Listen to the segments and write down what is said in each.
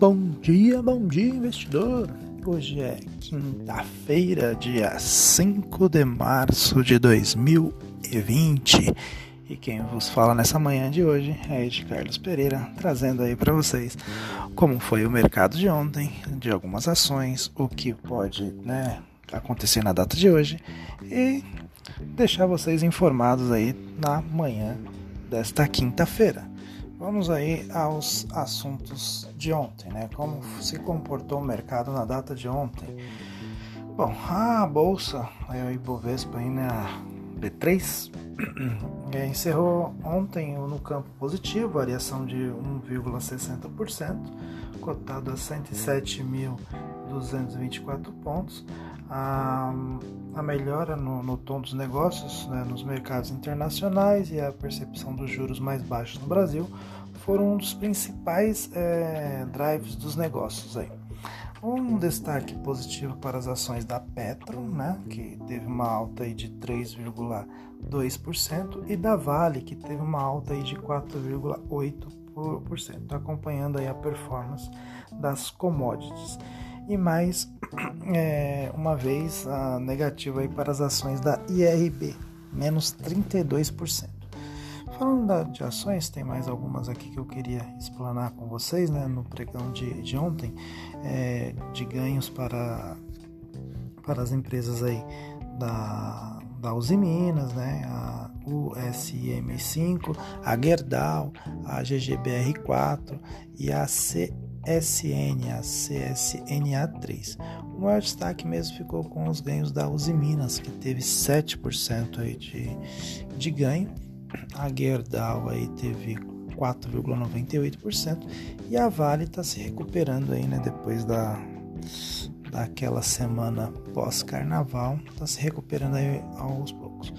Bom dia, bom dia, investidor. Hoje é quinta-feira, dia 5 de março de 2020. E quem vos fala nessa manhã de hoje é Ed Carlos Pereira, trazendo aí para vocês como foi o mercado de ontem, de algumas ações, o que pode, né, acontecer na data de hoje e deixar vocês informados aí na manhã desta quinta-feira. Vamos aí aos assuntos de ontem, né? Como se comportou o mercado na data de ontem? Bom, a bolsa, a Ibovespa aí na B3 encerrou ontem no campo positivo, variação de 1,60%, cotado a 107.224 pontos. A, a melhora no, no, tom dos negócios né, nos mercados internacionais e a percepção dos juros mais baixos no Brasil foram um dos principais é, drives dos negócios aí. Um destaque positivo para as ações da Petro, né, que teve uma alta aí de 3,2%, e da Vale, que teve uma alta aí de 4,8%, acompanhando aí a performance das commodities. E mais é, uma vez a negativa aí para as ações da IRB, menos 32%. Falando de ações, tem mais algumas aqui que eu queria explanar com vocês, né, no pregão de, de ontem, é, de ganhos para, para as empresas aí da, da Uzi Minas, né, a USM5, a Gerdau, a GGBR4 e a CSN, a CSNA3. O maior destaque mesmo ficou com os ganhos da Uzi Minas, que teve 7% aí de, de ganho. A Gerdau aí teve 4,98% e a Vale está se recuperando aí, né, depois da daquela semana pós-carnaval, está se recuperando aí aos poucos.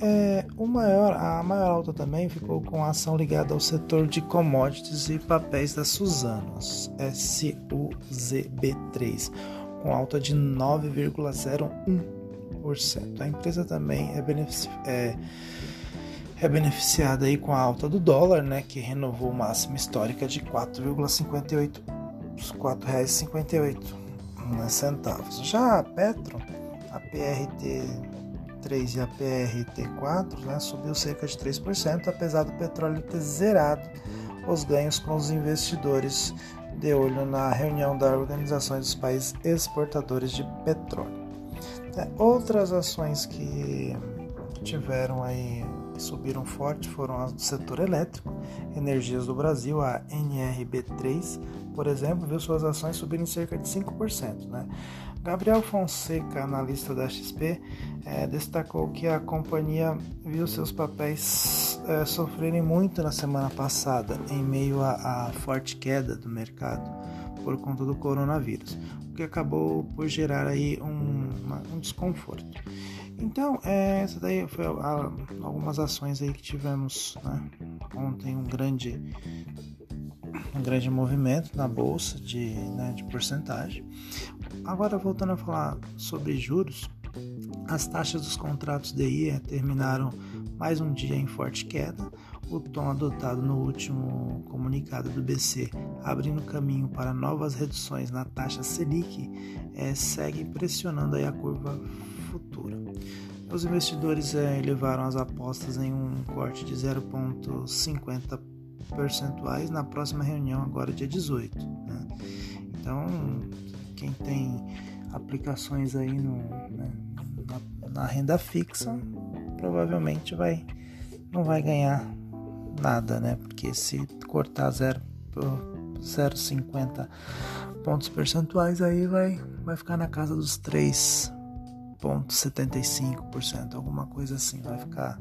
É, maior, a maior alta também ficou com a ação ligada ao setor de commodities e papéis da Suzano, SUZB3, com alta de 9,01%. A empresa também é, é é beneficiada aí com a alta do dólar, né, que renovou máxima histórica de 4,58 4,58 né, centavos. Já a Petro, a PRT3 e a PRT4, né, subiu cerca de 3%, apesar do petróleo ter zerado os ganhos com os investidores de olho na reunião da Organização dos Países Exportadores de Petróleo. É, outras ações que tiveram aí subiram forte foram as do setor elétrico, Energias do Brasil, a NRB3, por exemplo, viu suas ações subirem cerca de 5%. Né? Gabriel Fonseca, analista da XP, é, destacou que a companhia viu seus papéis é, sofrerem muito na semana passada, em meio à forte queda do mercado por conta do coronavírus, o que acabou por gerar aí um, uma, um desconforto. Então, é, essa daí foi a, a, algumas ações aí que tivemos né? ontem um grande um grande movimento na bolsa de, né, de porcentagem. Agora voltando a falar sobre juros, as taxas dos contratos DI terminaram mais um dia em forte queda. O tom adotado no último comunicado do BC, abrindo caminho para novas reduções na taxa Selic, é, segue pressionando a curva futura. Os investidores é, levaram as apostas em um corte de 0,50 percentuais na próxima reunião, agora dia 18. Né? Então, quem tem aplicações aí no, né, na, na, renda fixa, provavelmente vai não vai ganhar nada, né? Porque se cortar 0,50 pontos percentuais, aí vai, vai ficar na casa dos 3 0,75%, alguma coisa assim, vai ficar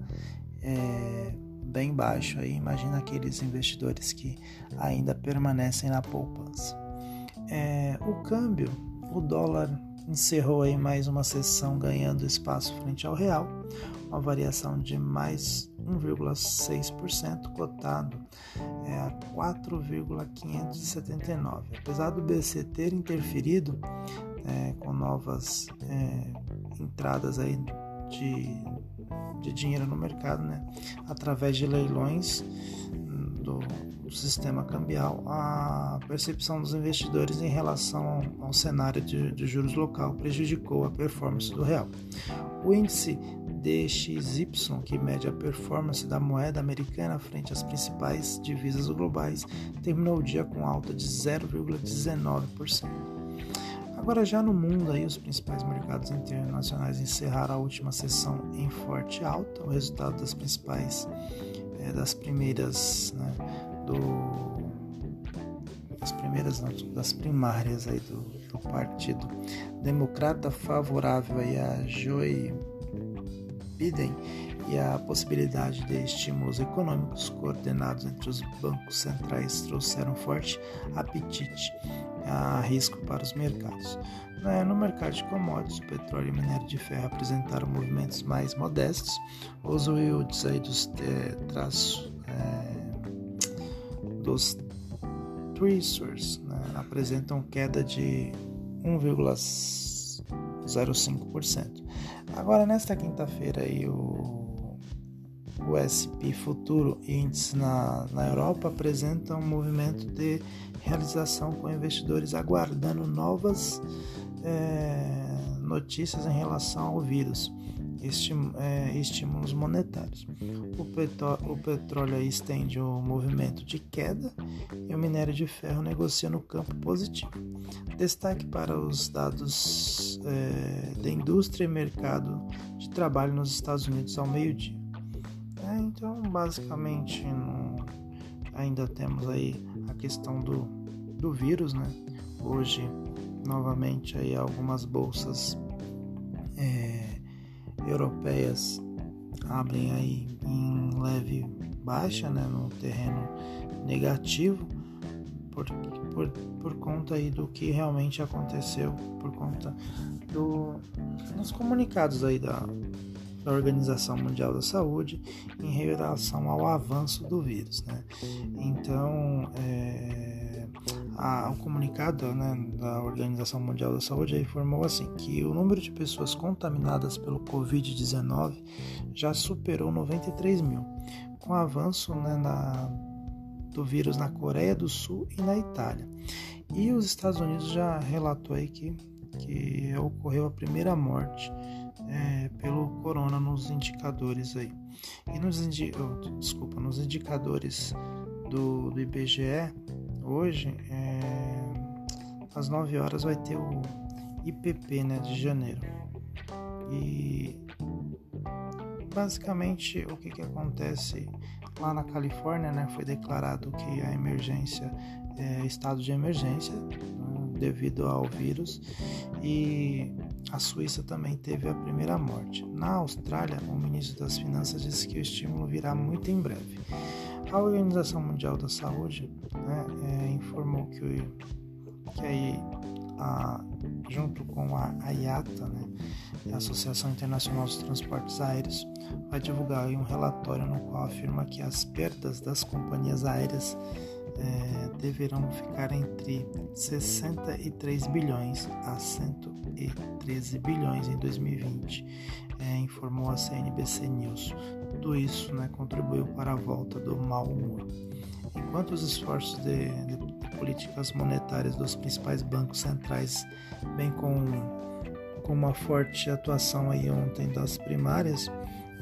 é, bem baixo aí. Imagina aqueles investidores que ainda permanecem na poupança. É, o câmbio, o dólar encerrou aí mais uma sessão ganhando espaço frente ao real, uma variação de mais 1,6%, cotado é, a 4,579. Apesar do BC ter interferido é, com novas é, entradas aí de, de dinheiro no mercado, né? Através de leilões do, do sistema cambial, a percepção dos investidores em relação ao cenário de, de juros local prejudicou a performance do real. O índice DXY, que mede a performance da moeda americana frente às principais divisas globais, terminou o dia com alta de 0,19%. Agora já no mundo aí os principais mercados internacionais encerraram a última sessão em forte alta. O resultado das principais é, das primeiras né, do das primeiras não, das primárias aí do, do partido democrata favorável aí a Joe Biden e a possibilidade de estímulos econômicos coordenados entre os bancos centrais trouxeram forte apetite a risco para os mercados. No mercado de commodities, o petróleo e minério de ferro apresentaram movimentos mais modestos. Os yields aí dos é, traços é, dos Treasures né, apresentam queda de 1,05%. Agora, nesta quinta-feira, o, o SP Futuro Índice na, na Europa apresenta um movimento de realização com investidores aguardando novas é, notícias em relação ao vírus é, estímulos monetários. O, o petróleo estende o movimento de queda e o minério de ferro negocia no campo positivo. Destaque para os dados é, da indústria e mercado de trabalho nos Estados Unidos ao meio-dia. Então, basicamente, no, ainda temos aí a questão do, do vírus, né? Hoje, novamente, aí algumas bolsas é, europeias abrem aí em leve baixa, né, no terreno negativo, por, por, por conta aí do que realmente aconteceu, por conta do, dos comunicados aí da, da Organização Mundial da Saúde em relação ao avanço do vírus, né? Então, é, a, o comunicado né, da Organização Mundial da Saúde informou assim que o número de pessoas contaminadas pelo Covid-19 já superou 93 mil, com avanço né, na, do vírus na Coreia do Sul e na Itália. E os Estados Unidos já relatou aí que, que ocorreu a primeira morte é, pelo corona nos indicadores aí. E nos, indi oh, desculpa, nos indicadores do, do IBGE, hoje, é, às 9 horas, vai ter o IPP né, de janeiro. E basicamente o que, que acontece lá na Califórnia, né, foi declarado que a emergência é estado de emergência né, devido ao vírus e a Suíça também teve a primeira morte. Na Austrália, o ministro das Finanças disse que o estímulo virá muito em breve. A Organização Mundial da Saúde né, é, informou que, que aí, a, junto com a IATA, né, a Associação Internacional dos Transportes Aéreos, vai divulgar um relatório no qual afirma que as perdas das companhias aéreas é, deverão ficar entre 63 bilhões a 113 bilhões em 2020, é, informou a CNBC News. Tudo isso né, contribuiu para a volta do mau humor. Enquanto os esforços de, de, políticas monetárias dos principais bancos centrais, bem com, com uma forte atuação aí ontem das primárias,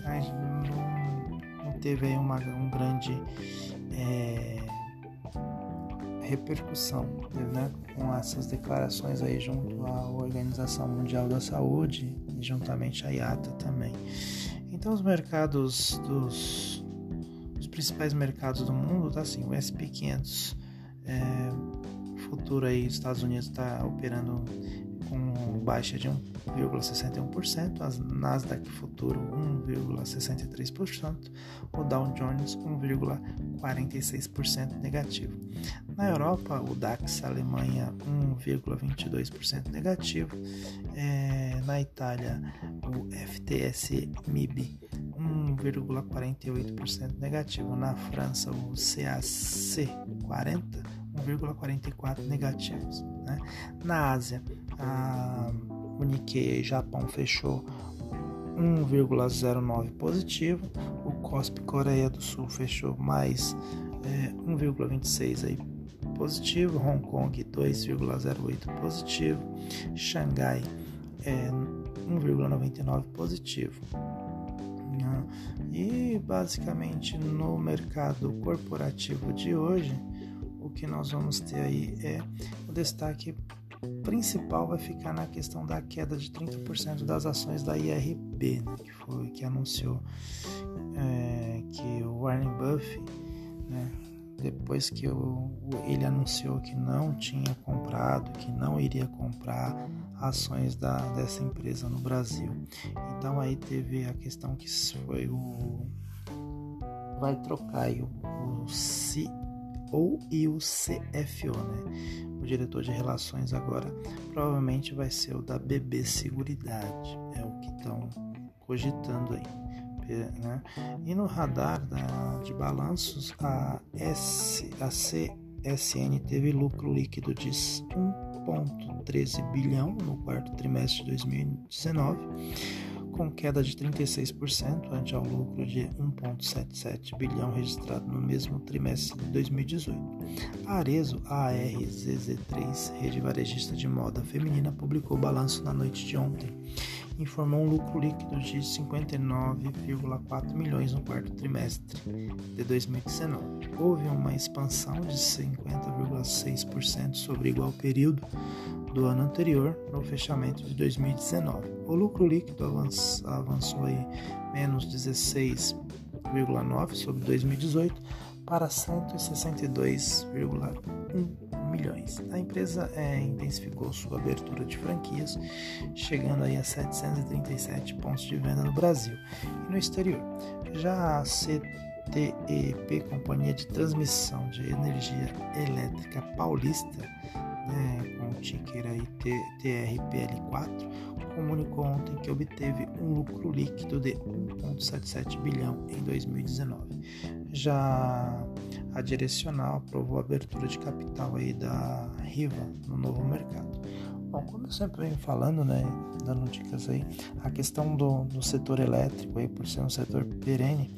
não, não teve aí uma, um grande é, repercussão né, com essas declarações aí junto à Organização Mundial da Saúde e juntamente à IATA também. Então os mercados dos os principais mercados do mundo tá assim, o S&P 500 é, futuro aí Estados Unidos está operando baixa de 1,61%, a Nasdaq Futuro 1,63%, o Dow Jones 1,46% negativo. Na Europa, o DAX Alemanha 1,22% negativo, é, na Itália o FTSE MIB 1,48% negativo, na França o CAC 40 1,44 negativos. Né? Na Ásia, a, o Nikkei Japão fechou 1,09 positivo, o COSP Coreia do Sul fechou mais é 1,26 aí positivo, Hong Kong 2,08 positivo, Xangai é 1,99 positivo. Né? E basicamente no mercado corporativo de hoje, que nós vamos ter aí é o destaque principal vai ficar na questão da queda de 30% das ações da IRB, né, que foi que anunciou é, que o Warren Buffett, né, depois que o, ele anunciou que não tinha comprado, que não iria comprar ações da, dessa empresa no Brasil. Então aí teve a questão que foi o vai trocar o, o CEO e o CFO, né? O diretor de relações agora provavelmente vai ser o da BB Seguridade, é o que estão cogitando aí. Né? E no radar da, de balanços, a, S, a CSN teve lucro líquido de 1,13 bilhão no quarto trimestre de 2019, com queda de 36% ante ao lucro de 1,77 bilhão registrado no mesmo trimestre de 2018. A Arezo ARZZ3, rede varejista de moda feminina, publicou o balanço na noite de ontem informou um lucro líquido de 59,4 milhões no quarto trimestre de 2019. Houve uma expansão de 50,6% sobre igual período do ano anterior, no fechamento de 2019. O lucro líquido avançou aí menos 16,9 sobre 2018 para 162,1 milhões. A empresa é, intensificou sua abertura de franquias, chegando aí a 737 pontos de venda no Brasil e no exterior. Já a CTEP, Companhia de Transmissão de Energia Elétrica Paulista, né, com o ticker aí TRPL4, comunicou ontem que obteve um lucro líquido de 1,77 bilhão em 2019. Já a Direcional aprovou a abertura de capital aí da Riva no novo mercado. Bom, como eu sempre venho falando, né, dando dicas aí, a questão do, do setor elétrico aí, por ser um setor perene,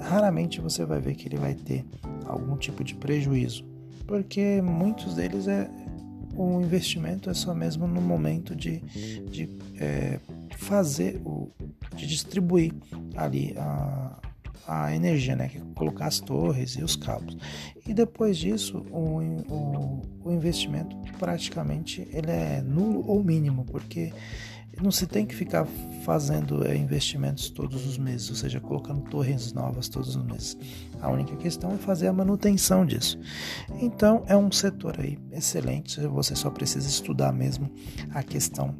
raramente você vai ver que ele vai ter algum tipo de prejuízo, porque muitos deles é o investimento é só mesmo no momento de, de é, fazer o de distribuir ali a, a energia, né? Que colocar as torres e os cabos. E depois disso, o, o, o investimento praticamente ele é nulo ou mínimo, porque não se tem que ficar fazendo é, investimentos todos os meses, ou seja, colocando torres novas todos os meses. A única questão é fazer a manutenção disso. Então é um setor aí excelente, você só precisa estudar mesmo a questão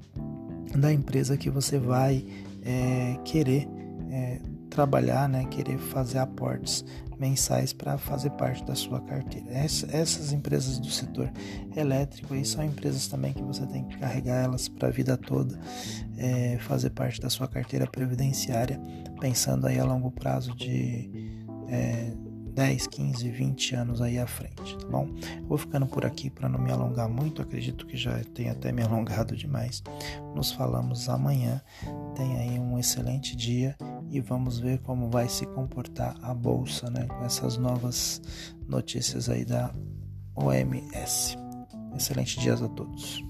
da empresa que você vai é, querer é, trabalhar, né, querer fazer aportes mensais para fazer parte da sua carteira. essas empresas do setor elétrico aí são empresas também que você tem que carregar elas para a vida toda, é, fazer parte da sua carteira previdenciária, pensando aí a longo prazo de é, 10, 15, 20 anos aí à frente, tá bom? Vou ficando por aqui para não me alongar muito, acredito que já tenho até me alongado demais. Nos falamos amanhã. Tenha aí um excelente dia e vamos ver como vai se comportar a bolsa, né, com essas novas notícias aí da OMS. Excelente dia a todos.